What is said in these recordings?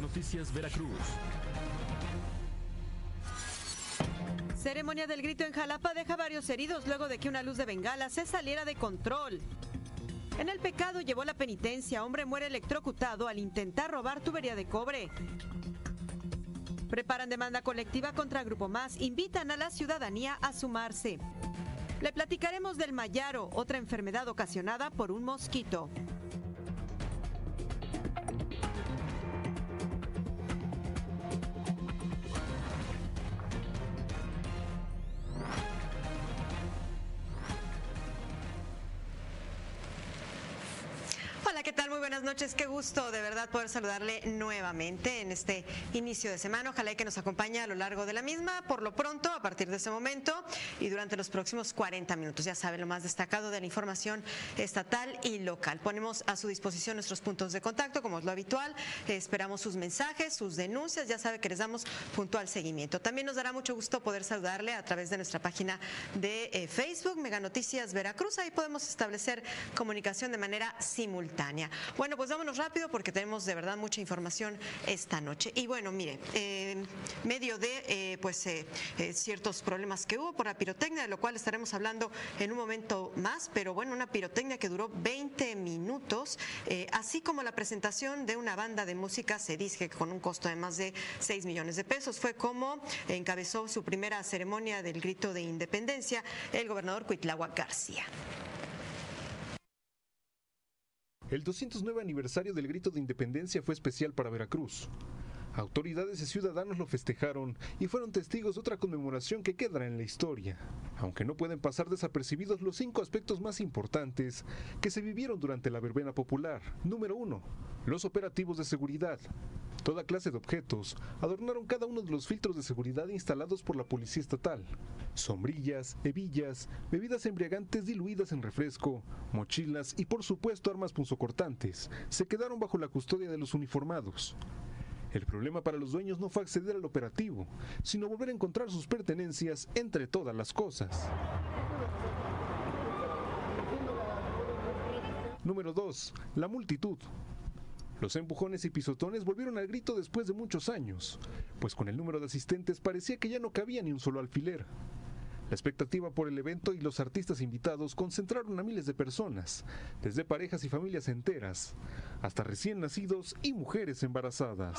Noticias Veracruz. Ceremonia del grito en Jalapa deja varios heridos luego de que una luz de bengala se saliera de control. En el pecado llevó la penitencia. Hombre muere electrocutado al intentar robar tubería de cobre. Preparan demanda colectiva contra Grupo Más. Invitan a la ciudadanía a sumarse. Le platicaremos del mayaro, otra enfermedad ocasionada por un mosquito. Gusto de verdad poder saludarle nuevamente en este inicio de semana. Ojalá que nos acompañe a lo largo de la misma, por lo pronto, a partir de ese momento y durante los próximos 40 minutos. Ya sabe lo más destacado de la información estatal y local. Ponemos a su disposición nuestros puntos de contacto, como es lo habitual. Esperamos sus mensajes, sus denuncias. Ya sabe que les damos puntual seguimiento. También nos dará mucho gusto poder saludarle a través de nuestra página de eh, Facebook, Mega Noticias Veracruz. Ahí podemos establecer comunicación de manera simultánea. Bueno, pues vámonos rápido porque tenemos de verdad mucha información esta noche. Y bueno, mire, eh, medio de eh, pues eh, ciertos problemas que hubo por la pirotecnia, de lo cual estaremos hablando en un momento más, pero bueno, una pirotecnia que duró 20 minutos, así como la presentación de una banda de música, se dice que con un costo de más de 6 millones de pesos. Fue como encabezó su primera ceremonia del grito de independencia el gobernador Cuitlagua García. El 209 aniversario del grito de independencia fue especial para Veracruz. Autoridades y ciudadanos lo festejaron y fueron testigos de otra conmemoración que quedará en la historia, aunque no pueden pasar desapercibidos los cinco aspectos más importantes que se vivieron durante la verbena popular. Número 1. Los operativos de seguridad. Toda clase de objetos adornaron cada uno de los filtros de seguridad instalados por la Policía Estatal. Sombrillas, hebillas, bebidas embriagantes diluidas en refresco, mochilas y por supuesto armas punzocortantes se quedaron bajo la custodia de los uniformados. El problema para los dueños no fue acceder al operativo, sino volver a encontrar sus pertenencias entre todas las cosas. Número 2. La multitud. Los empujones y pisotones volvieron al grito después de muchos años, pues con el número de asistentes parecía que ya no cabía ni un solo alfiler. La expectativa por el evento y los artistas invitados concentraron a miles de personas, desde parejas y familias enteras, hasta recién nacidos y mujeres embarazadas.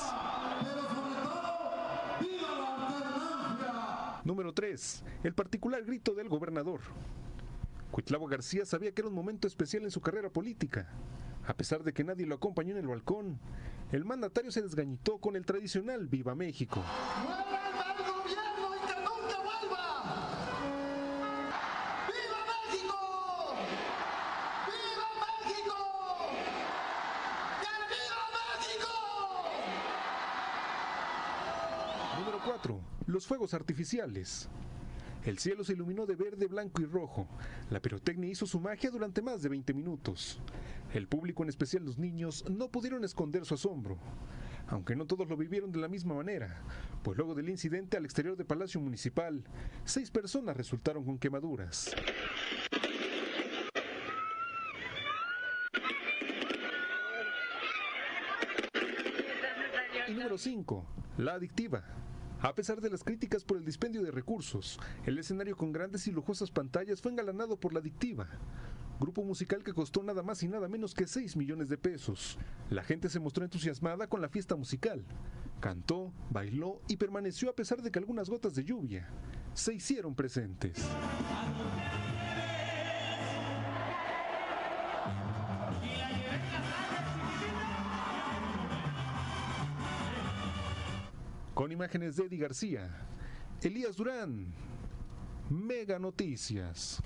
Número 3. El particular grito del gobernador. Cuitlavo García sabía que era un momento especial en su carrera política. A pesar de que nadie lo acompañó en el balcón, el mandatario se desgañitó con el tradicional Viva México. Los fuegos artificiales. El cielo se iluminó de verde, blanco y rojo. La pirotecnia hizo su magia durante más de 20 minutos. El público, en especial los niños, no pudieron esconder su asombro. Aunque no todos lo vivieron de la misma manera, pues luego del incidente al exterior del Palacio Municipal, seis personas resultaron con quemaduras. Y número 5. La adictiva. A pesar de las críticas por el dispendio de recursos, el escenario con grandes y lujosas pantallas fue engalanado por la adictiva. Grupo musical que costó nada más y nada menos que 6 millones de pesos. La gente se mostró entusiasmada con la fiesta musical. Cantó, bailó y permaneció a pesar de que algunas gotas de lluvia se hicieron presentes. Imágenes de Eddie García, Elías Durán, Mega Noticias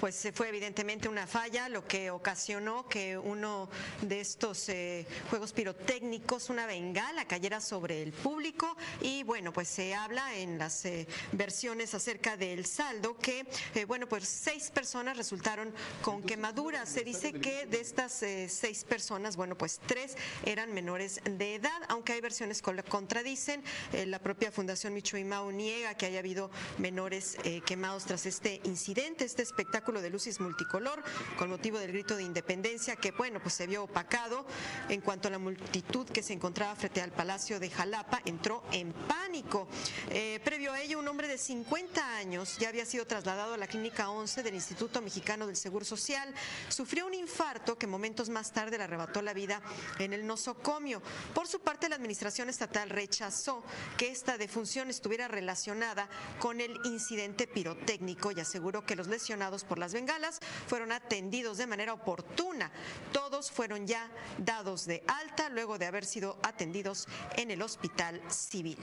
pues fue evidentemente una falla, lo que ocasionó que uno de estos eh, juegos pirotécnicos, una bengala, cayera sobre el público y bueno, pues se habla en las eh, versiones acerca del saldo que, eh, bueno, pues seis personas resultaron con quemaduras. Se dice que de estas seis personas, bueno, pues tres eran menores de edad, aunque hay versiones que contradicen. la propia Fundación Michoimao niega que haya habido menores quemados tras este incidente, este espectáculo espectáculo de luces multicolor con motivo del grito de independencia que, bueno, pues se vio opacado en cuanto a la multitud que se encontraba frente al Palacio de Jalapa, entró en pánico. Eh, previo a ello, un hombre de 50 años ya había sido trasladado a la Clínica 11 del Instituto Mexicano del Seguro Social. Sufrió un infarto que momentos más tarde le arrebató la vida en el nosocomio. Por su parte, la Administración Estatal rechazó que esta defunción estuviera relacionada con el incidente pirotécnico y aseguró que los lesionados por las bengalas fueron atendidos de manera oportuna. Todos fueron ya dados de alta luego de haber sido atendidos en el hospital civil.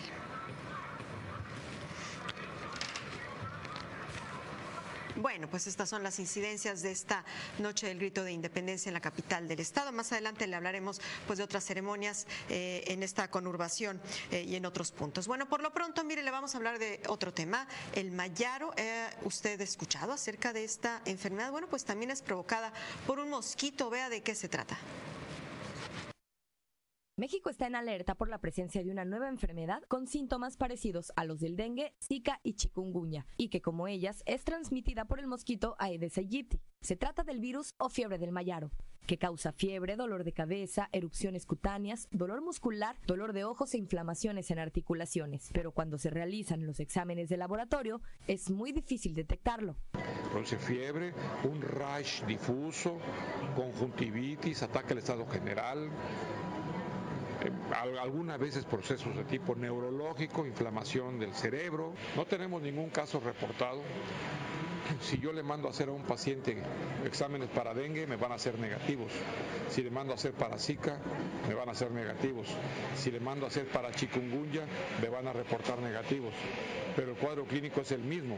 Bueno, pues estas son las incidencias de esta noche del grito de independencia en la capital del estado. Más adelante le hablaremos pues de otras ceremonias eh, en esta conurbación eh, y en otros puntos. Bueno, por lo pronto, mire, le vamos a hablar de otro tema, el mayaro. Eh, ¿Usted ha escuchado acerca de esta enfermedad? Bueno, pues también es provocada por un mosquito. Vea de qué se trata. México está en alerta por la presencia de una nueva enfermedad con síntomas parecidos a los del dengue, zika y chikungunya, y que como ellas es transmitida por el mosquito Aedes aegypti. Se trata del virus o fiebre del mayaro, que causa fiebre, dolor de cabeza, erupciones cutáneas, dolor muscular, dolor de ojos e inflamaciones en articulaciones. Pero cuando se realizan los exámenes de laboratorio, es muy difícil detectarlo. Produce fiebre, un rash difuso, conjuntivitis, ataque al estado general, algunas veces procesos de tipo neurológico, inflamación del cerebro. No tenemos ningún caso reportado si yo le mando a hacer a un paciente exámenes para dengue, me van a hacer negativos. Si le mando a hacer para Zika, me van a hacer negativos. Si le mando a hacer para chikungunya, me van a reportar negativos. Pero el cuadro clínico es el mismo.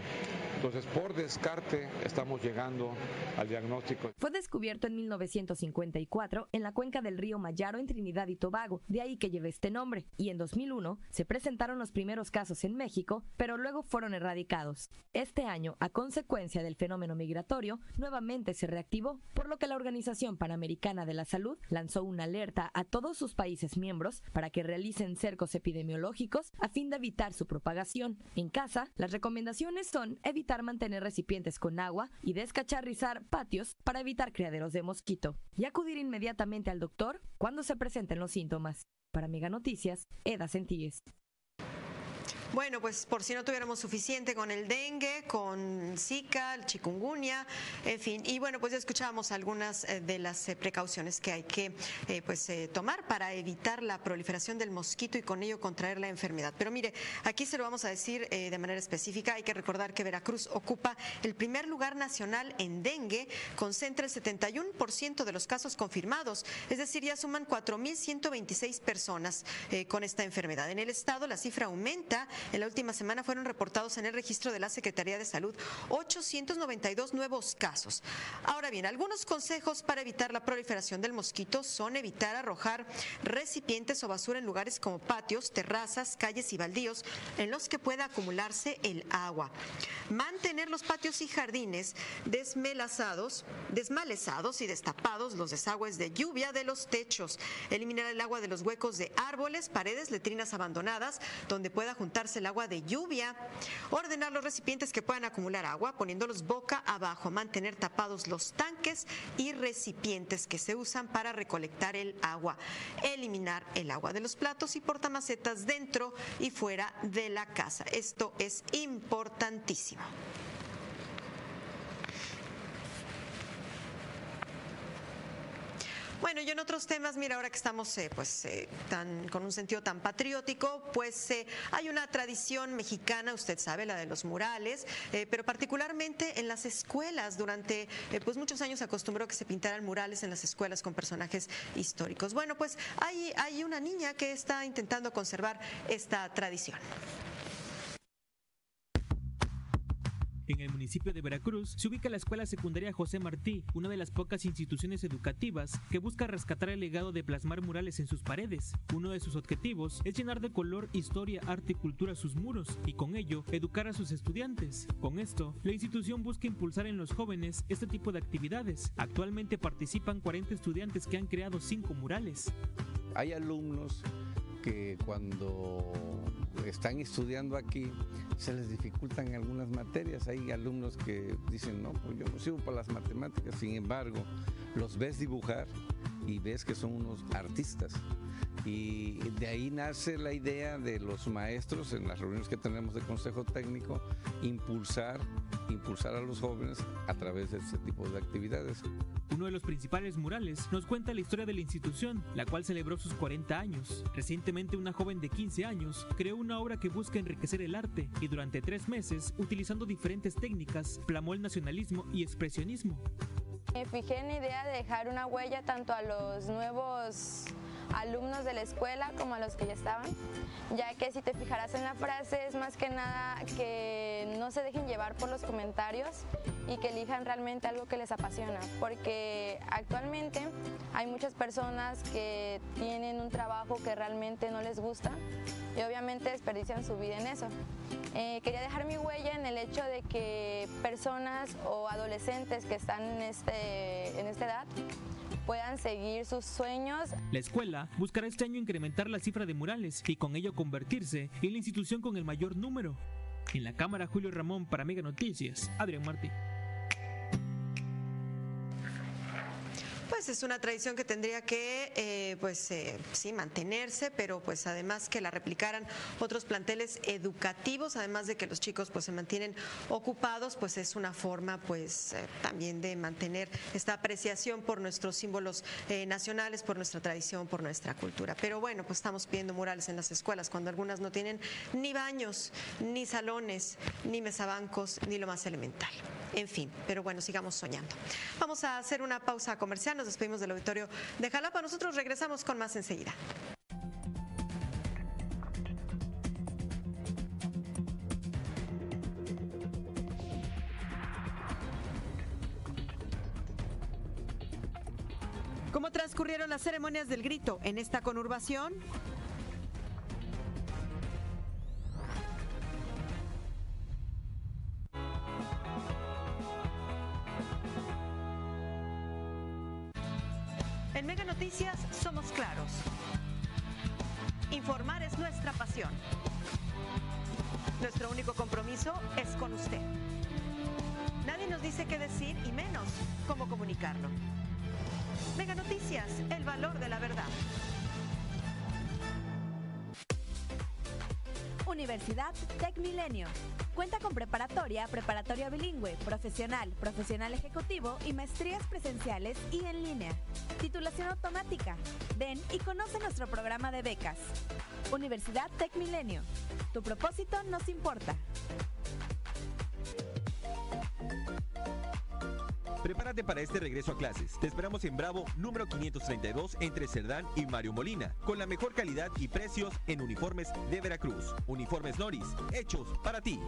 Entonces, por descarte, estamos llegando al diagnóstico. Fue descubierto en 1954 en la cuenca del río Mayaro en Trinidad y Tobago, de ahí que lleve este nombre. Y en 2001 se presentaron los primeros casos en México, pero luego fueron erradicados. Este año, a consecuencia del fenómeno migratorio, nuevamente se reactivó, por lo que la Organización Panamericana de la Salud lanzó una alerta a todos sus países miembros para que realicen cercos epidemiológicos a fin de evitar su propagación. En casa, las recomendaciones son evitar mantener recipientes con agua y descacharrizar patios para evitar criaderos de mosquito y acudir inmediatamente al doctor cuando se presenten los síntomas. Para Mega Noticias, Eda Sentíes. Bueno, pues por si no tuviéramos suficiente con el dengue, con Zika, el chikungunya, en fin. Y bueno, pues ya escuchábamos algunas eh, de las eh, precauciones que hay que eh, pues tomar para evitar la proliferación del mosquito y con ello contraer la enfermedad. Pero mire, aquí se lo vamos a decir de manera específica. Hay que recordar que Veracruz ocupa el primer lugar nacional en dengue, concentra el 71% de los casos confirmados, es decir, ya suman 4.126 personas con esta enfermedad. En el estado la cifra aumenta en la última semana fueron reportados en el registro de la Secretaría de Salud 892 nuevos casos. Ahora bien, algunos consejos para evitar la proliferación del mosquito son evitar arrojar recipientes o basura en lugares como patios, terrazas, calles y baldíos en los que pueda acumularse el agua. Mantener los patios y jardines desmelazados, desmalezados y destapados los desagües de lluvia de los techos. Eliminar el agua de los huecos de árboles, paredes, letrinas abandonadas, donde pueda juntarse el agua de lluvia, ordenar los recipientes que puedan acumular agua poniéndolos boca abajo, mantener tapados los tanques y recipientes que se usan para recolectar el agua, eliminar el agua de los platos y portamacetas dentro y fuera de la casa. Esto es importantísimo. Bueno, y en otros temas, mira, ahora que estamos eh, pues eh, tan, con un sentido tan patriótico, pues eh, hay una tradición mexicana, usted sabe, la de los murales, pero particularmente en las escuelas. Durante pues muchos años se acostumbró que se pintaran murales en las escuelas con personajes históricos. Bueno, pues hay, hay una niña que está intentando conservar esta tradición. En el municipio de Veracruz se ubica la Escuela Secundaria José Martí, una de las pocas instituciones educativas que busca rescatar el legado de plasmar murales en sus paredes. Uno de sus objetivos es llenar de color, historia, arte y cultura sus muros y con ello educar a sus estudiantes. Con esto, la institución busca impulsar en los jóvenes este tipo de actividades. Actualmente participan 40 estudiantes que han creado 5 murales. Hay alumnos que cuando están estudiando aquí, se les dificultan algunas materias. Hay alumnos que dicen, no, pues yo no sirvo para las matemáticas, sin embargo, los ves dibujar y ves que son unos artistas. Y de ahí nace la idea de los maestros en las reuniones que tenemos de consejo técnico, impulsar, impulsar a los jóvenes a través de este tipo de actividades. Uno de los principales murales nos cuenta la historia de la institución, la cual celebró sus 40 años. Recientemente una joven de 15 años creó una obra que busca enriquecer el arte y durante tres meses, utilizando diferentes técnicas, plamó el nacionalismo y expresionismo. Me fijé en la idea de dejar una huella tanto a los nuevos alumnos de la escuela como a los que ya estaban, ya que si te fijarás en la frase es más que nada que no se dejen llevar por los comentarios y que elijan realmente algo que les apasiona, porque actualmente hay muchas personas que tienen un trabajo que realmente no les gusta y obviamente desperdician su vida en eso. Eh, quería dejar mi huella en el hecho de que personas o adolescentes que están en, este, en esta edad puedan seguir sus sueños. La escuela buscará este año incrementar la cifra de murales y con ello convertirse en la institución con el mayor número. En la cámara Julio Ramón para Mega Noticias, Adrián Martí. Pues es una tradición que tendría que, eh, pues eh, sí, mantenerse, pero pues además que la replicaran otros planteles educativos, además de que los chicos pues se mantienen ocupados, pues es una forma pues eh, también de mantener esta apreciación por nuestros símbolos nacionales, por nuestra tradición, por nuestra cultura. Pero bueno, pues estamos pidiendo murales en las escuelas cuando algunas no tienen ni baños, ni salones, ni mesabancos, ni lo más elemental. En fin, pero bueno, sigamos soñando. Vamos a hacer una pausa comercial despedimos del auditorio de Jalapa. Nosotros regresamos con más enseguida. ¿Cómo transcurrieron las ceremonias del grito en esta conurbación? Profesional, profesional ejecutivo y maestrías presenciales y en línea. Titulación automática. Ven y conoce nuestro programa de becas. Universidad Tech Milenio. Tu propósito nos importa. Prepárate para este regreso a clases. Te esperamos en Bravo número 532 entre Cerdán y Mario Molina, con la mejor calidad y precios en uniformes de Veracruz. Uniformes Noris, hechos para ti.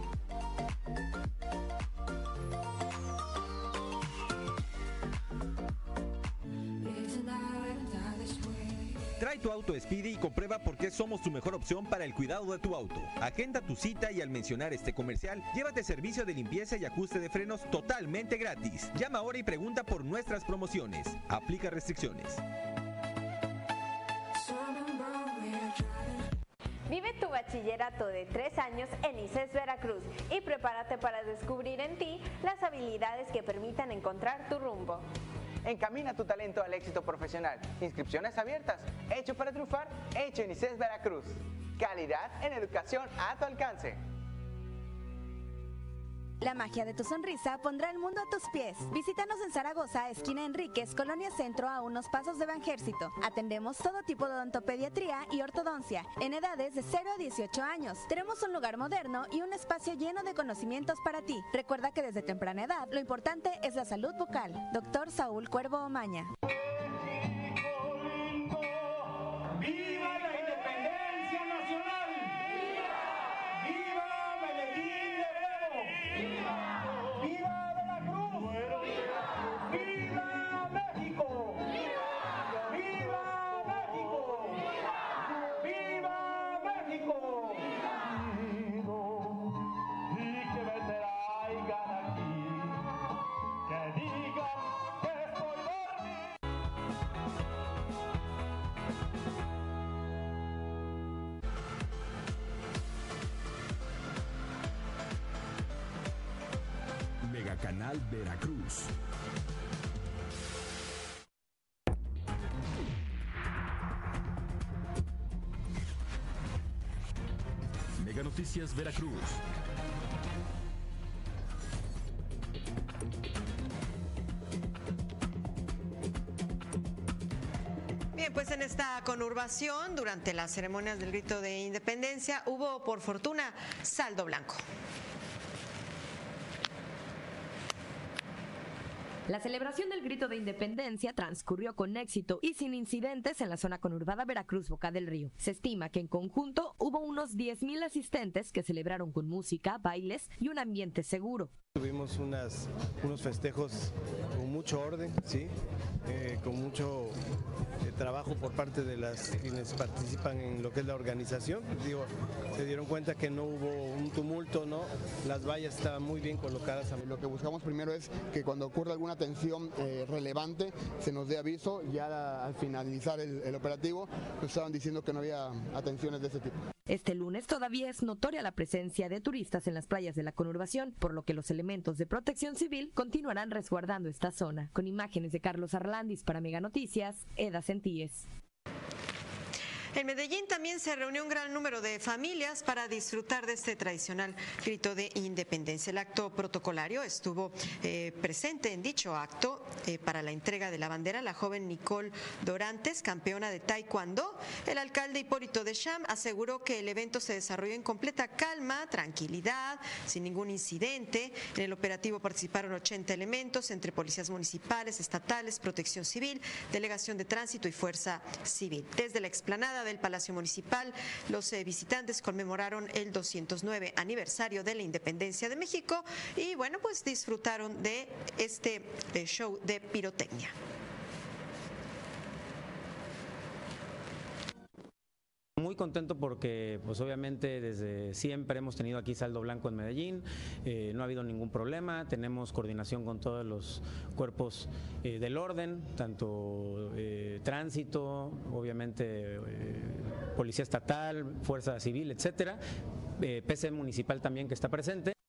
Tu auto Speedy y comprueba por qué somos tu mejor opción para el cuidado de tu auto. Agenda tu cita y al mencionar este comercial, llévate servicio de limpieza y ajuste de frenos totalmente gratis. Llama ahora y pregunta por nuestras promociones. Aplica restricciones. Vive tu bachillerato de tres años en ICES Veracruz y prepárate para descubrir en ti las habilidades que permitan encontrar tu rumbo. Encamina tu talento al éxito profesional. Inscripciones abiertas. Hecho para triunfar, hecho en ICES Veracruz. Calidad en educación a tu alcance. La magia de tu sonrisa pondrá el mundo a tus pies. Visítanos en Zaragoza, esquina Enríquez, Colonia Centro, a unos pasos de Banjército. Atendemos todo tipo de odontopediatría y ortodoncia, en edades de 0 a 18 años. Tenemos un lugar moderno y un espacio lleno de conocimientos para ti. Recuerda que desde temprana edad, lo importante es la salud bucal. Doctor Saúl Cuervo Omaña. Veracruz. Bien, pues en esta conurbación, durante las ceremonias del grito de independencia, hubo por fortuna saldo blanco. La celebración del grito de independencia transcurrió con éxito y sin incidentes en la zona conurbada Veracruz Boca del Río. Se estima que en conjunto hubo unos 10.000 asistentes que celebraron con música, bailes y un ambiente seguro. Tuvimos unas, unos festejos con mucho orden, ¿sí? Eh, con mucho eh, trabajo por parte de las quienes participan en lo que es la organización. Digo, se dieron cuenta que no hubo un tumulto, ¿no? Las vallas estaban muy bien colocadas. Lo que buscamos primero es que cuando ocurra alguna tensión eh, relevante se nos dé aviso. Ya al finalizar el, operativo nos estaban diciendo que no había atenciones de ese tipo. Este lunes todavía es notoria la presencia de turistas en las playas de la conurbación, por lo que los elementos de protección civil continuarán resguardando esta zona. Con imágenes de Carlos Arlandis para Mega Noticias, Eda Sentíes. En Medellín también se reunió un gran número de familias para disfrutar de este tradicional grito de independencia. El acto protocolario estuvo eh, presente en dicho acto eh, para la entrega de la bandera la joven Nicole Dorantes, campeona de Taekwondo. El alcalde Hipólito de Cham aseguró que el evento se desarrolló en completa calma, tranquilidad, sin ningún incidente. En el operativo participaron 80 elementos entre policías municipales, estatales, protección civil, delegación de tránsito y fuerza civil. Desde la explanada del Palacio Municipal, los eh, visitantes conmemoraron el 209 aniversario de la independencia de México y bueno, pues disfrutaron de este eh, show de pirotecnia. Muy contento porque, pues obviamente, desde siempre hemos tenido aquí saldo blanco en Medellín, eh, no ha habido ningún problema, tenemos coordinación con todos los cuerpos eh, del orden, tanto eh, tránsito, obviamente policía estatal, fuerza civil, etcétera, PC municipal también que está presente.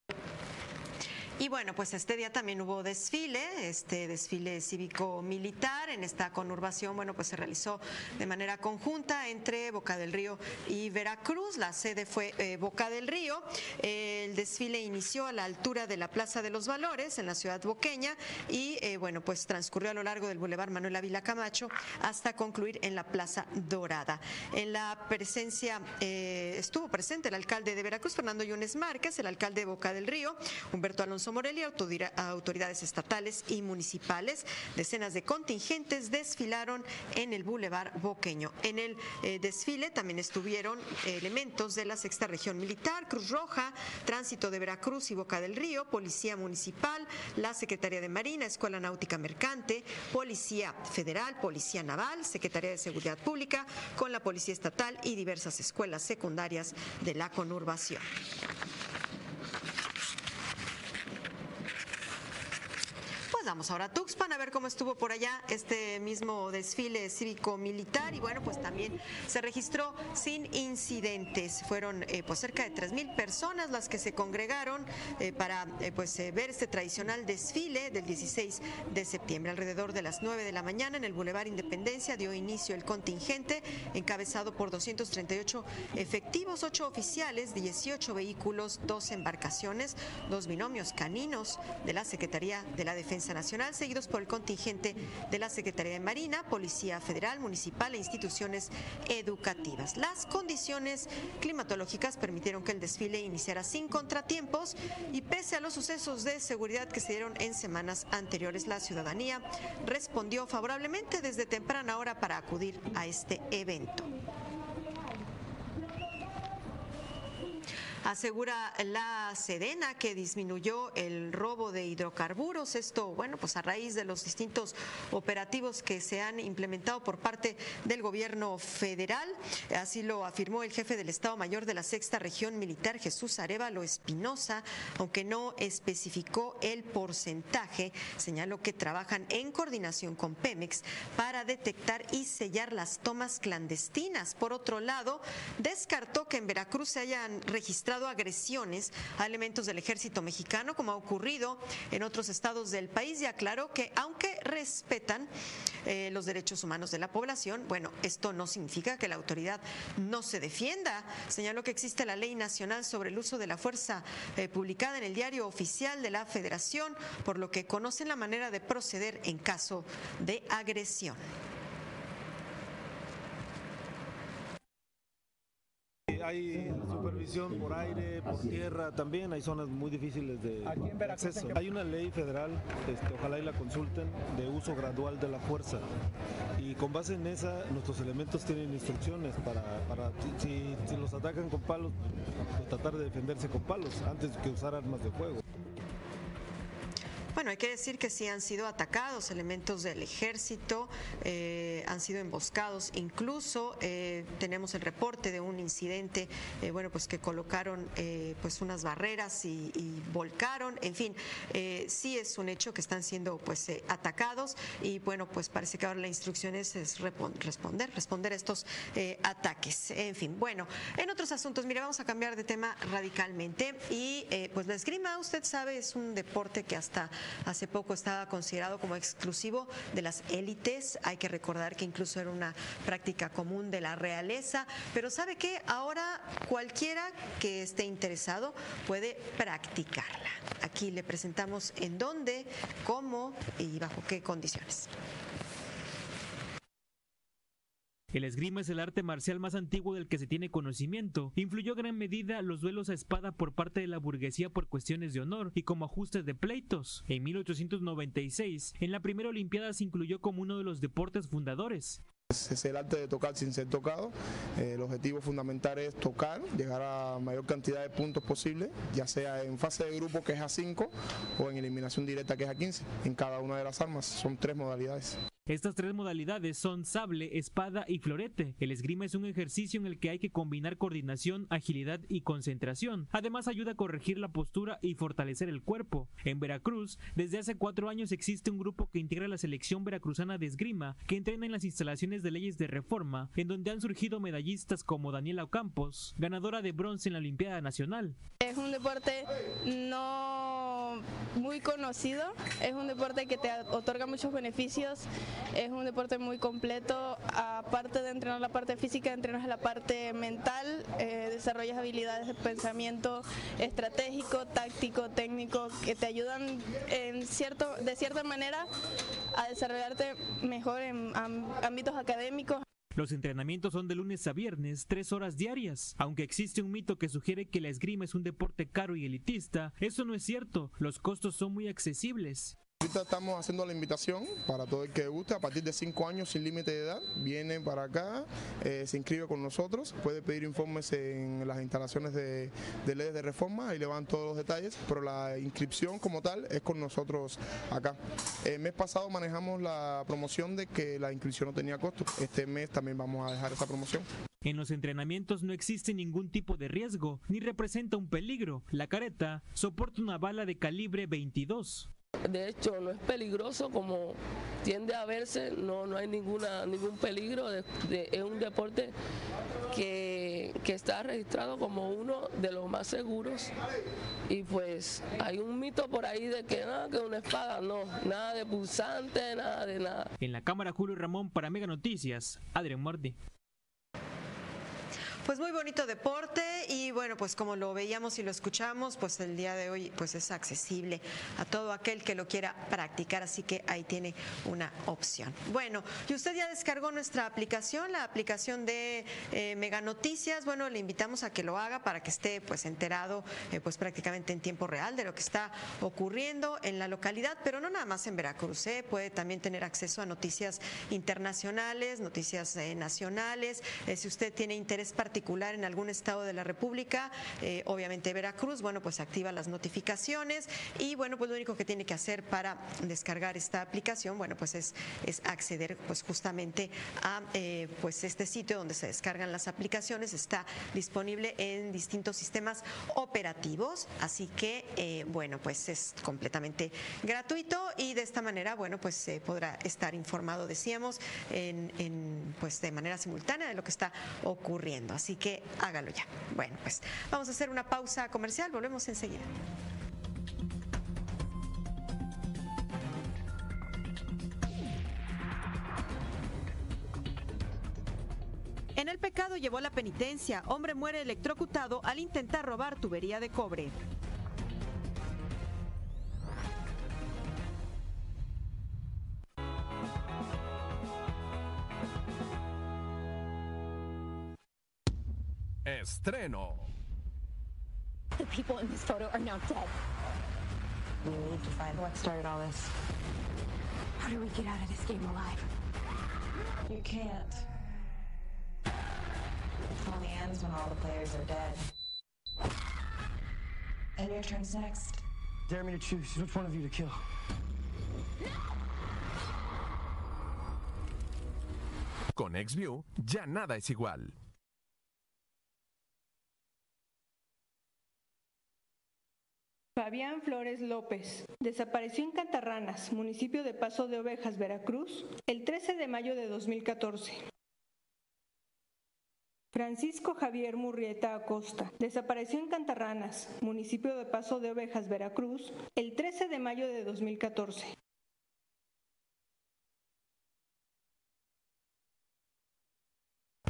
Y bueno, pues este día también hubo desfile, este desfile cívico-militar en esta conurbación, bueno, pues se realizó de manera conjunta entre Boca del Río y Veracruz. La sede fue eh, Boca del Río. El desfile inició a la altura de la Plaza de los Valores en la ciudad boqueña y eh, bueno, pues transcurrió a lo largo del Boulevard Manuel Ávila Camacho hasta concluir en la Plaza Dorada. En la presencia eh, estuvo presente el alcalde de Veracruz, Fernando Yunes Márquez, el alcalde de Boca del Río, Humberto Alonso Morelia, autodira- autoridades estatales y municipales. Decenas de contingentes desfilaron en el Boulevard Boqueño. En el eh, desfile también estuvieron elementos de la Sexta Región Militar, Cruz Roja, Tránsito de Veracruz y Boca del Río, Policía Municipal, la Secretaría de Marina, Escuela Náutica Mercante, Policía Federal, Policía Naval, Secretaría de Seguridad Pública, con la Policía Estatal y diversas escuelas secundarias de la conurbación. Pues vamos ahora a Tuxpan a ver cómo estuvo por allá este mismo desfile cívico-militar y bueno, pues también se registró sin incidentes. Fueron eh, pues cerca de 3.000 personas las que se congregaron eh, para eh, pues ver este tradicional desfile del 16 de septiembre. Alrededor de las 9 de la mañana en el Boulevard Independencia dio inicio el contingente encabezado por 238 efectivos, 8 oficiales, 18 vehículos, 2 embarcaciones, dos binomios caninos de la Secretaría de la Defensa Nacional, seguidos por el contingente de la Secretaría de Marina, Policía Federal, Municipal e instituciones educativas. Las condiciones climatológicas permitieron que el desfile iniciara sin contratiempos y pese a los sucesos de seguridad que se dieron en semanas anteriores, la ciudadanía respondió favorablemente desde temprana hora para acudir a este evento. Asegura la Sedena que disminuyó el robo de hidrocarburos. Esto, bueno, pues a raíz de los distintos operativos que se han implementado por parte del gobierno federal. Así lo afirmó el jefe del Estado Mayor de la Sexta Región Militar, Jesús Arevalo Espinosa, aunque no especificó el porcentaje. Señaló que trabajan en coordinación con Pemex para detectar y sellar las tomas clandestinas. Por otro lado, descartó que en Veracruz se hayan registrado agresiones a elementos del ejército mexicano, como ha ocurrido en otros estados del país, y aclaró que aunque respetan eh, los derechos humanos de la población, bueno, esto no significa que la autoridad no se defienda. Señaló que existe la ley nacional sobre el uso de la fuerza eh, publicada en el diario oficial de la Federación, por lo que conocen la manera de proceder en caso de agresión. Hay supervisión por aire, por tierra, también hay zonas muy difíciles de, acceso. Hay una ley federal, este, ojalá y la consulten, de uso gradual de la fuerza. Y con base en esa, nuestros elementos tienen instrucciones para, para si, si los atacan con palos, pues tratar de defenderse con palos antes que usar armas de fuego. Bueno, hay que decir que sí han sido atacados elementos del ejército, eh, han sido emboscados. Incluso eh, tenemos el reporte de un incidente, eh, bueno, pues que colocaron pues unas barreras y, volcaron. En fin, sí es un hecho que están siendo pues atacados y bueno, pues parece que ahora la instrucción es, responder, responder a estos ataques. En fin, bueno, en otros asuntos, mire, vamos a cambiar de tema radicalmente y pues la esgrima, usted sabe, es un deporte que hasta hace poco estaba considerado como exclusivo de las élites. Hay que recordar que incluso era una práctica común de la realeza. Pero ¿sabe qué? Ahora cualquiera que esté interesado puede practicarla. Aquí le presentamos en dónde, cómo y bajo qué condiciones. El esgrima es el arte marcial más antiguo del que se tiene conocimiento. Influyó gran medida los duelos a espada por parte de la burguesía por cuestiones de honor y como ajustes de pleitos. En 1896, en la primera Olimpiada se incluyó como uno de los deportes fundadores. Es el arte de tocar sin ser tocado. Eh, el objetivo fundamental es tocar, llegar a mayor cantidad de puntos posible, ya sea en fase de grupo que es a 5 o en eliminación directa que es a 15 en cada una de las armas. Son tres modalidades. Estas tres modalidades son sable, espada y florete. El esgrima es un ejercicio en el que hay que combinar coordinación, agilidad y concentración. Además ayuda a corregir la postura y fortalecer el cuerpo. En Veracruz, desde hace cuatro años existe un grupo que integra la selección veracruzana de esgrima, que entrena en las instalaciones de leyes de reforma, en donde han surgido medallistas como Daniela Ocampos, ganadora de bronce en la Olimpiada Nacional. Es un deporte no muy conocido, es un deporte que te otorga muchos beneficios es un deporte muy completo, aparte de entrenar la parte física, entrenas la parte mental, eh, desarrollas habilidades de pensamiento estratégico, táctico, técnico, que te ayudan en cierto, de cierta manera a desarrollarte mejor en ámbitos académicos. Los entrenamientos son de lunes a viernes, tres horas diarias. Aunque existe un mito que sugiere que la esgrima es un deporte caro y elitista, eso no es cierto. Los costos son muy accesibles. Ahorita estamos haciendo la invitación para todo el que guste, a partir de 5 años sin límite de edad, viene para acá, eh, se inscribe con nosotros, puede pedir informes en las instalaciones de, leyes de reforma, ahí le van todos los detalles, pero la inscripción como tal es con nosotros acá. El mes pasado manejamos la promoción de que la inscripción no tenía costo, este mes también vamos a dejar esa promoción. En los entrenamientos no existe ningún tipo de riesgo, ni representa un peligro. La careta soporta una bala de calibre 22. De hecho, no es peligroso como tiende a verse, no, no hay ninguna, ningún peligro. es un deporte que, está registrado como uno de los más seguros. Y pues hay un mito por ahí de que nada, que una espada, no, nada de pulsante, nada de nada. En la cámara Julio Ramón para Mega Noticias, Adrián Martí. Pues muy bonito deporte y bueno, pues como lo veíamos y lo escuchamos, pues el día de hoy pues es accesible a todo aquel que lo quiera practicar, así que ahí tiene una opción. Bueno, y usted ya descargó nuestra aplicación, la aplicación de eh, Mega Noticias, bueno, le invitamos a que lo haga para que esté pues enterado eh, pues prácticamente en tiempo real de lo que está ocurriendo en la localidad, pero no nada más en Veracruz, ¿eh? puede también tener acceso a noticias internacionales, noticias nacionales, si usted tiene interés particular particular en algún estado de la República, eh, obviamente Veracruz, bueno, pues activa las notificaciones y bueno, pues lo único que tiene que hacer para descargar esta aplicación, bueno, pues es, acceder pues justamente a eh, pues este sitio donde se descargan las aplicaciones, está disponible en distintos sistemas operativos, así que eh, bueno, pues es completamente gratuito y de esta manera, bueno, pues se podrá estar informado, decíamos, en, en, pues de manera simultánea de lo que está ocurriendo. Que hágalo ya. Bueno, pues vamos a hacer una pausa comercial, volvemos enseguida. En el pecado llevó la penitencia. Hombre muere electrocutado al intentar robar tubería de cobre. Estreno. The people in this photo are now dead. We need to find what started all this. How do we get out of this game alive? You can't. It only ends when all the players are dead. And your turn's next. Dare me to choose which one of you to kill. Con XView ya nada es igual. Fabián Flores López desapareció en Cantarranas, municipio de Paso de Ovejas, Veracruz, el 13 de mayo de 2014. Francisco Javier Murrieta Acosta desapareció en Cantarranas, municipio de Paso de Ovejas, Veracruz, el 13 de mayo de 2014.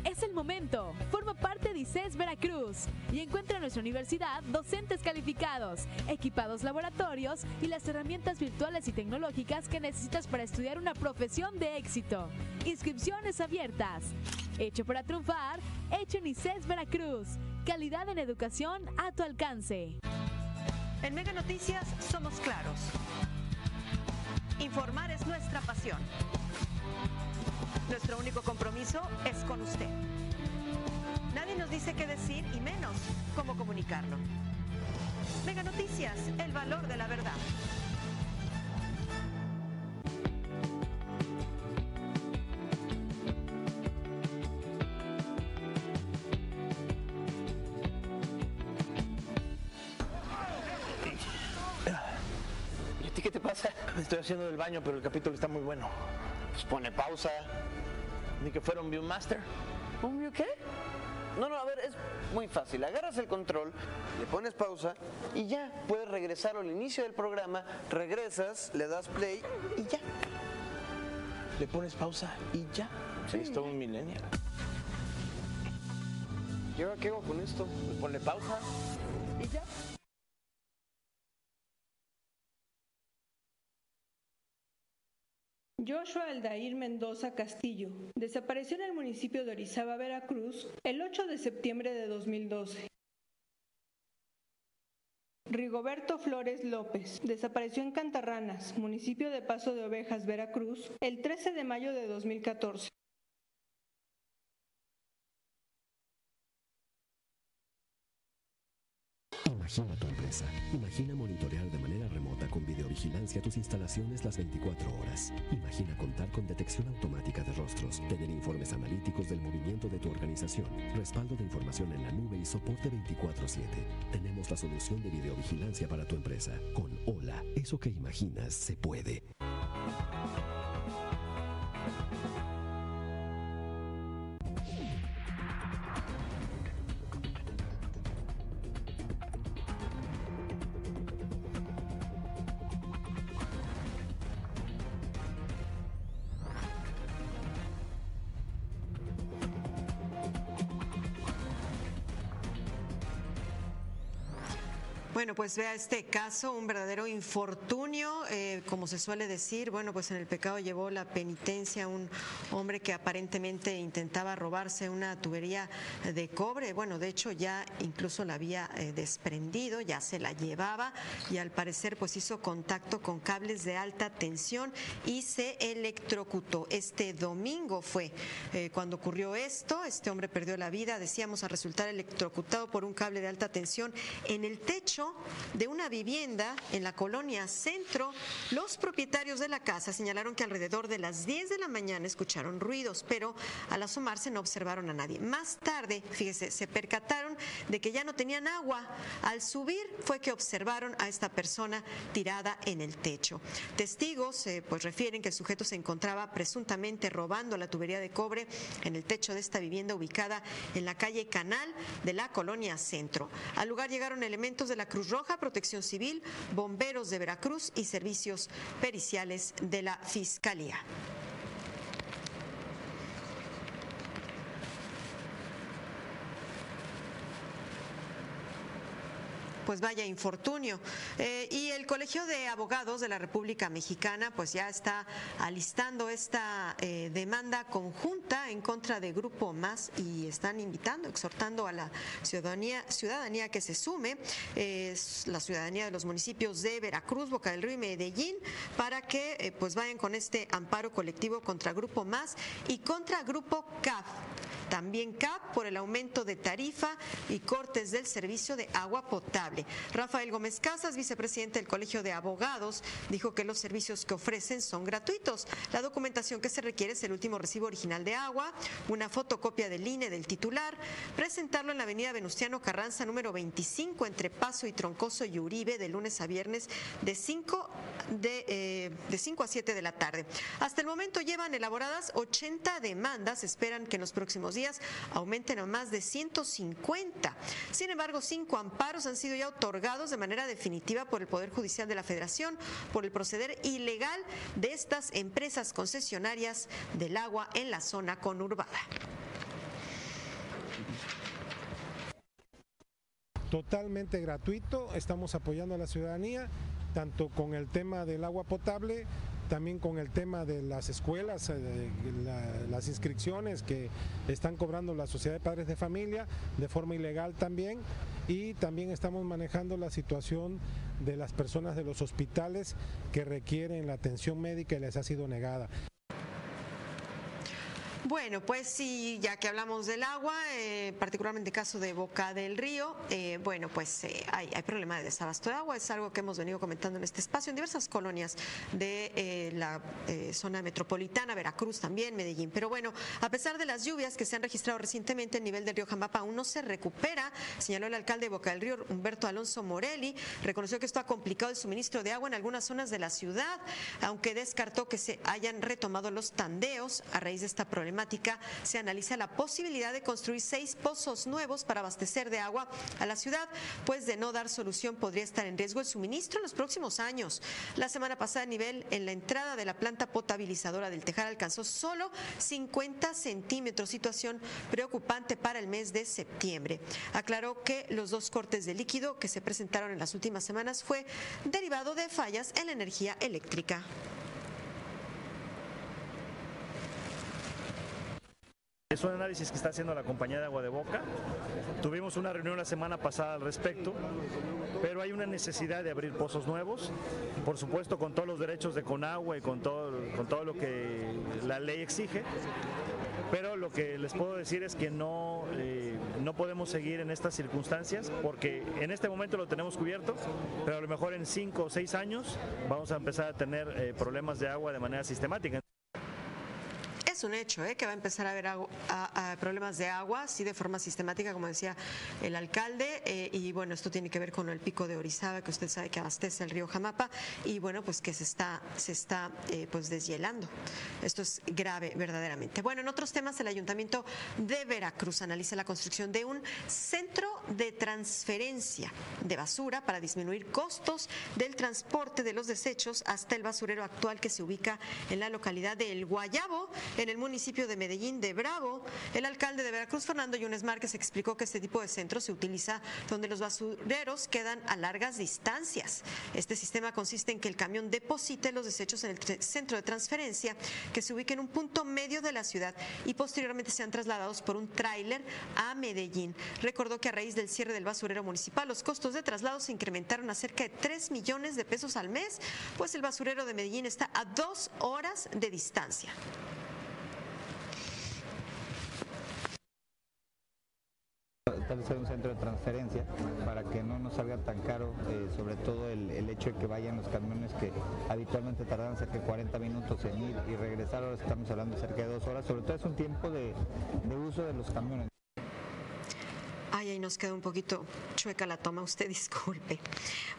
Es el momento. Forma parte de ICES Veracruz y encuentra en nuestra universidad docentes calificados, equipados laboratorios y las herramientas virtuales y tecnológicas que necesitas para estudiar una profesión de éxito. Inscripciones abiertas. Hecho para triunfar, hecho en ICES Veracruz. Calidad en educación a tu alcance. En Mega Noticias somos claros. Informar es nuestra pasión. Nuestro único compromiso es con usted. Nadie nos dice qué decir y menos cómo comunicarlo. Mega Noticias, el valor de la verdad. ¿Y a ti qué te pasa? Me estoy haciendo del baño, pero el capítulo está muy bueno. Pues pone pausa. Ni que fuera un Viewmaster. ¿Un view qué? No, no, a ver, es muy fácil. Agarras el control, le pones pausa y ya puedes regresar al inicio del programa, regresas, le das play y ya. Le pones pausa y ya. Sí, es todo un millennial. ¿Y ahora qué hago con esto? Le ponle pausa y ya. Joshua Aldair Mendoza Castillo desapareció en el municipio de Orizaba, Veracruz, el 8 de septiembre de 2012. Rigoberto Flores López desapareció en Cantarranas, municipio de Paso de Ovejas, Veracruz, el 13 de mayo de 2014. Imagina tu empresa. Imagina monitorear de manera remota con videovigilancia tus instalaciones las 24 horas. Imagina contar con detección automática de rostros, tener informes analíticos del movimiento de tu organización, respaldo de información en la nube y soporte 24/7. Tenemos la solución de videovigilancia para tu empresa. Con Hola, eso que imaginas se puede. Pues vea este caso, un verdadero infortunio, eh, como se suele decir, bueno, pues en el pecado llevó la penitencia un hombre que aparentemente intentaba robarse una tubería de cobre, bueno, de hecho ya incluso la había eh, desprendido, ya se la llevaba y al parecer pues hizo contacto con cables de alta tensión y se electrocutó. Este domingo fue eh, cuando ocurrió esto, este hombre perdió la vida, decíamos, a resultar electrocutado por un cable de alta tensión en el techo de una vivienda en la colonia Centro Los propietarios de la casa señalaron que alrededor de las 10 de la mañana escucharon ruidos, pero al asomarse no observaron a nadie. Más tarde, fíjese, se percataron de que ya no tenían agua. Al subir fue que observaron a esta persona tirada en el techo. Testigos eh, pues refieren que el sujeto se encontraba presuntamente robando la tubería de cobre en el techo de esta vivienda ubicada en la calle Canal de la colonia Centro. Al lugar llegaron elementos de la Cruz Roja, Protección Civil, bomberos de Veracruz y servicios periciales de la Fiscalía. Pues vaya infortunio. Eh, y el Colegio de Abogados de la República Mexicana pues ya está alistando esta eh, demanda conjunta en contra de Grupo Más y están invitando, exhortando a la ciudadanía, ciudadanía que se sume, es la ciudadanía de los municipios de Veracruz, Boca del Río y Medellín, para que eh, pues vayan con este amparo colectivo contra Grupo Más y contra Grupo CAF. También CAP por el aumento de tarifa y cortes del servicio de agua potable. Rafael Gómez Casas, vicepresidente del Colegio de Abogados, dijo que los servicios que ofrecen son gratuitos. La documentación que se requiere es el último recibo original de agua, una fotocopia del INE del titular, presentarlo en la avenida Venustiano Carranza número 25 entre Paso y Troncoso y Uribe de lunes a viernes de 5 de, eh, de 5 a 7 de la tarde. Hasta el momento llevan elaboradas 80 demandas, esperan que en los próximos días aumenten a más de 150. Sin embargo, cinco amparos han sido ya otorgados de manera definitiva por el Poder Judicial de la Federación por el proceder ilegal de estas empresas concesionarias del agua en la zona conurbada. Totalmente gratuito, estamos apoyando a la ciudadanía, tanto con el tema del agua potable también con el tema de las escuelas, eh, la, las inscripciones que están cobrando la Sociedad de Padres de Familia de forma ilegal también y también estamos manejando la situación de las personas de los hospitales que requieren la atención médica y les ha sido negada. Bueno, pues sí, ya que hablamos del agua, eh, particularmente el caso de Boca del Río, eh, bueno, pues eh, hay, hay, problema de desabasto de agua, es algo que hemos venido comentando en este espacio, en diversas colonias de la zona metropolitana, Veracruz también, Medellín. Pero bueno, a pesar de las lluvias que se han registrado recientemente, el nivel del río Jamapa aún no se recupera, señaló el alcalde de Boca del Río, Humberto Alonso Morelli, reconoció que esto ha complicado el suministro de agua en algunas zonas de la ciudad, aunque descartó que se hayan retomado los tandeos a raíz de esta problemática se analiza la posibilidad de construir seis pozos nuevos para abastecer de agua a la ciudad, pues de no dar solución podría estar en riesgo el suministro en los próximos años. La semana pasada, el nivel en la entrada de la planta potabilizadora del Tejar alcanzó solo 50 centímetros, situación preocupante para el mes de septiembre. Aclaró que los dos cortes de líquido que se presentaron en las últimas semanas fue derivado de fallas en la energía eléctrica. Es un análisis que está haciendo la compañía de agua de boca. Tuvimos una reunión la semana pasada al respecto, pero hay una necesidad de abrir pozos nuevos, por supuesto con todos los derechos de Conagua y con todo, con todo lo que la ley exige. Pero lo que les puedo decir es que no, eh, no podemos seguir en estas circunstancias porque en este momento lo tenemos cubierto, pero a lo mejor en cinco o seis años vamos a empezar a tener eh, problemas de agua de manera sistemática un hecho, ¿eh? que va a empezar a haber problemas de agua, sí, de forma sistemática, como decía el alcalde. Eh, y bueno, esto tiene que ver con el pico de Orizaba, que usted sabe que abastece el río Jamapa. Y bueno, pues que se está, se está eh, pues deshielando. Esto es grave, verdaderamente. Bueno, en otros temas, el Ayuntamiento de Veracruz analiza la construcción de un centro de transferencia de basura para disminuir costos del transporte de los desechos hasta el basurero actual que se ubica en la localidad de El Guayabo, en el municipio de Medellín de Bravo. El alcalde de Veracruz, Fernando Yunes Márquez, explicó que este tipo de centro se utiliza donde los basureros quedan a largas distancias. Este sistema consiste en que el camión deposite los desechos en el centro de transferencia que se ubica en un punto medio de la ciudad y posteriormente sean trasladados por un tráiler a Medellín. Recordó que a raíz del cierre del basurero municipal, los costos de traslado se incrementaron a cerca de 3 millones de pesos al mes, pues el basurero de Medellín está a dos horas de distancia. Establecer un centro de transferencia para que no nos salga tan caro, eh, sobre todo el, el hecho de que vayan los camiones que habitualmente tardan cerca de 40 minutos en ir y regresar, ahora estamos hablando cerca de dos horas, sobre todo es un tiempo de, de uso de los camiones. Ay, ahí nos queda un poquito chueca la toma, usted disculpe.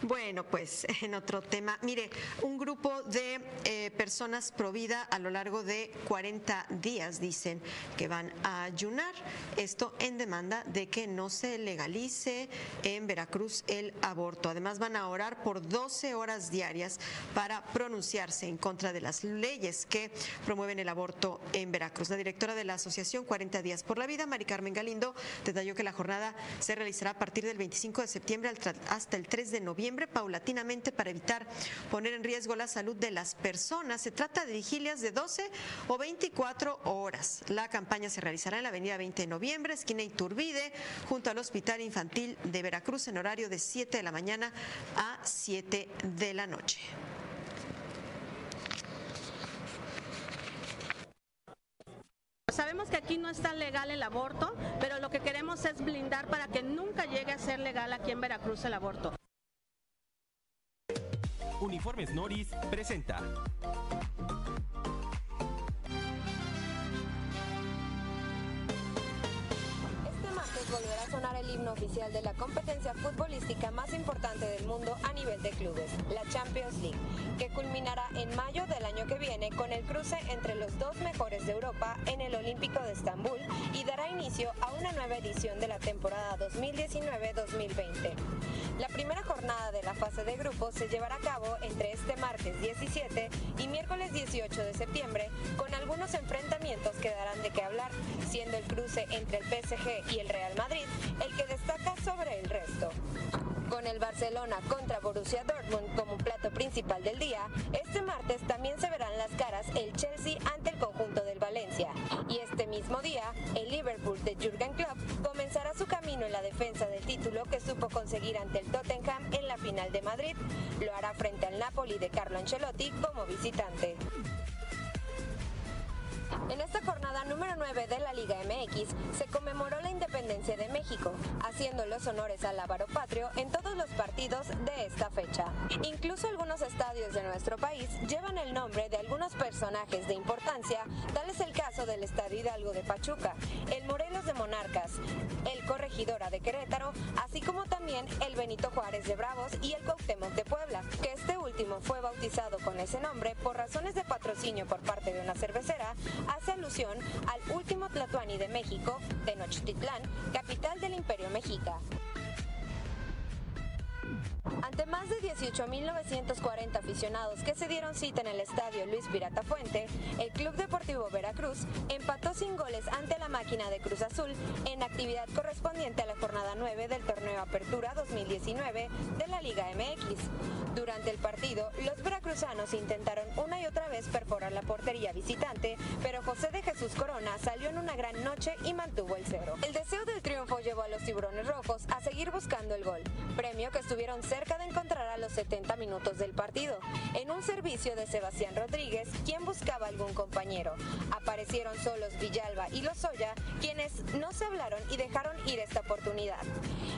Bueno, pues en otro tema, mire, un grupo de eh, personas pro vida a lo largo de 40 días dicen que van a ayunar, esto en demanda de que no se legalice en Veracruz el aborto. Además van a orar por 12 horas diarias para pronunciarse en contra de las leyes que promueven el aborto en Veracruz. La directora de la asociación 40 días por la vida, Mari Carmen Galindo, detalló que la jornada se realizará a partir del 25 de septiembre hasta el 3 de noviembre, paulatinamente para evitar poner en riesgo la salud de las personas. Se trata de vigilias de 12 o 24 horas. La campaña se realizará en la avenida 20 de noviembre, esquina Iturbide, junto al Hospital Infantil de Veracruz, en horario de 7 de la mañana a 7 de la noche. Sabemos que aquí no está legal el aborto, pero lo que queremos es blindar para que nunca llegue a ser legal aquí en Veracruz el aborto. Uniformes Noris presenta. Himno oficial de la competencia futbolística más importante del mundo a nivel de clubes, la Champions League, que culminará en mayo del año que viene con el cruce entre los dos mejores de Europa en el Olímpico de Estambul y dará inicio a una nueva edición de la temporada 2019-2020. La primera jornada de la fase de grupos se llevará a cabo entre este martes 17 y miércoles 18 de septiembre, con algunos enfrentamientos que darán de qué hablar, siendo el cruce entre el PSG y el Real Madrid el que destaca sobre el resto. Con el Barcelona contra Borussia Dortmund como plato principal del día, este martes también se verán las caras el Chelsea ante el conjunto del Valencia. Y este mismo día, el Liverpool de Jürgen Klopp comenzará su camino en la defensa del título que supo conseguir ante el Tottenham en la final de Madrid. Lo hará frente al Napoli de Carlo Ancelotti como visitante. En esta jornada número 9 de la Liga MX se conmemoró la independencia de México, haciendo los honores al Ávaro Patrio en todos los partidos de esta fecha. Incluso algunos estadios de nuestro país llevan el nombre de algunos personajes de importancia, tal es el caso del Estadio Hidalgo de Pachuca, el Morelos de Monarcas, el Corregidora de Querétaro, así como también el Benito Juárez de Bravos y el Cuauhtémoc de Puebla, que este último fue bautizado con ese nombre por razones de patrocinio por parte de una cervecera hace alusión al último Tlatuani de México, Tenochtitlán, capital del Imperio Mexica. Ante más de 18.940 aficionados que se dieron cita en el estadio Luis Pirata Fuente, el Club Deportivo Veracruz empató sin goles ante la máquina de Cruz Azul en actividad correspondiente a la jornada 9 del torneo Apertura 2019 de la Liga MX. Durante el partido, los veracruzanos intentaron una y otra vez perforar la portería visitante, pero José de Jesús Corona salió en una gran noche y mantuvo el cero. El deseo del triunfo llevó a los tiburones rojos a seguir buscando el gol, premio que estuvieron cerca de encontrar a los 70 minutos del partido, en un servicio de Sebastián Rodríguez, quien buscaba algún compañero. Aparecieron solos Villalba y Lozoya, quienes no se hablaron y dejaron ir esta oportunidad.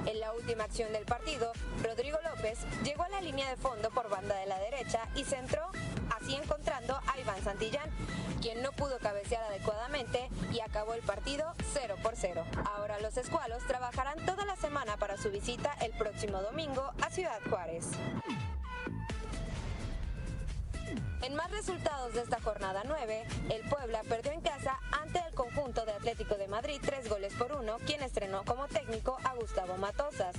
En la última acción del partido, Rodrigo López llegó a la línea de fondo por banda de la derecha y centró, así encontrando a Iván Santillán, quien no pudo cabecear adecuadamente y acabó el partido 0 por 0. Ahora los escualos trabajarán toda la semana para su visita el próximo domingo a Juárez. En más resultados de esta jornada 9, el Puebla perdió en casa ante el conjunto de Atlético de Madrid tres goles por uno, quien estrenó como técnico a Gustavo Matosas.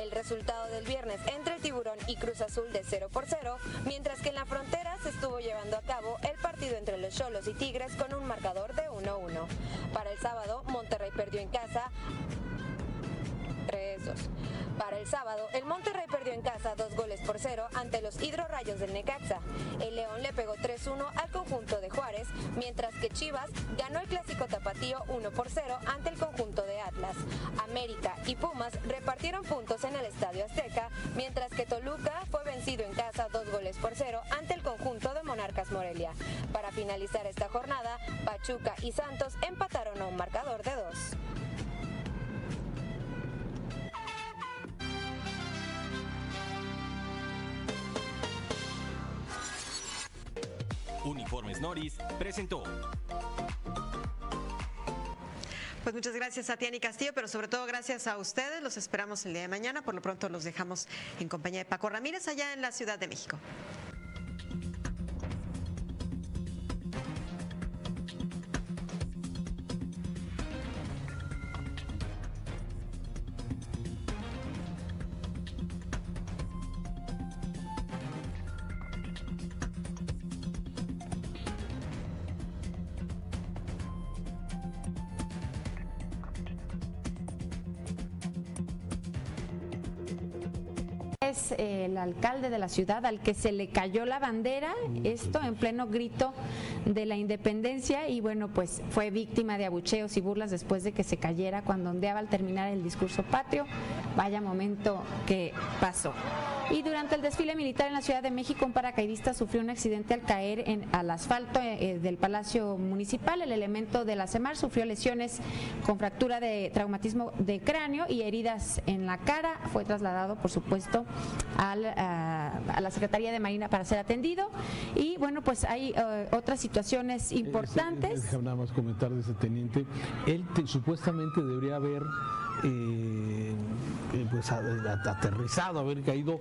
El resultado del viernes entre el Tiburón y Cruz Azul de 0 por 0, mientras que en la frontera se estuvo llevando a cabo el partido entre los Cholos y Tigres con un marcador de 1-1. Para el sábado, Monterrey perdió en casa 3-2. Para el sábado, el Monterrey perdió en casa dos goles por cero ante los hidrorrayos del Necaxa. El León le pegó 3-1 al conjunto de Juárez, mientras que Chivas ganó el clásico tapatío 1 por 0 ante el conjunto de Atlas. América y Pumas repartieron puntos en el Estadio Azteca, mientras que Toluca fue vencido en casa dos goles por cero ante el conjunto de Monarcas Morelia. Para finalizar esta jornada, Pachuca y Santos empataron a un marcador de dos. Uniformes Noris presentó. Pues muchas gracias a Tiani Castillo, pero sobre todo gracias a ustedes. Los esperamos el día de mañana. Por lo pronto los dejamos en compañía de Paco Ramírez allá en la Ciudad de México. Alcalde de la ciudad al que se le cayó la bandera, esto en pleno grito de la independencia y bueno, pues fue víctima de abucheos y burlas después de que se cayera cuando ondeaba al terminar el discurso patrio. Vaya momento que pasó. Y durante el desfile militar en la Ciudad de México, un paracaidista sufrió un accidente al caer en, al asfalto eh, eh, del Palacio Municipal. El elemento de la CEMAR sufrió lesiones con fractura de traumatismo de cráneo y heridas en la cara. Fue trasladado, por supuesto, al, a, a la Secretaría de Marina para ser atendido. Y bueno, pues hay eh, otras situaciones importantes. Déjame nada más comentar de ese teniente. Él te- supuestamente debería haber eh, eh, pues, aterrizado, haber caído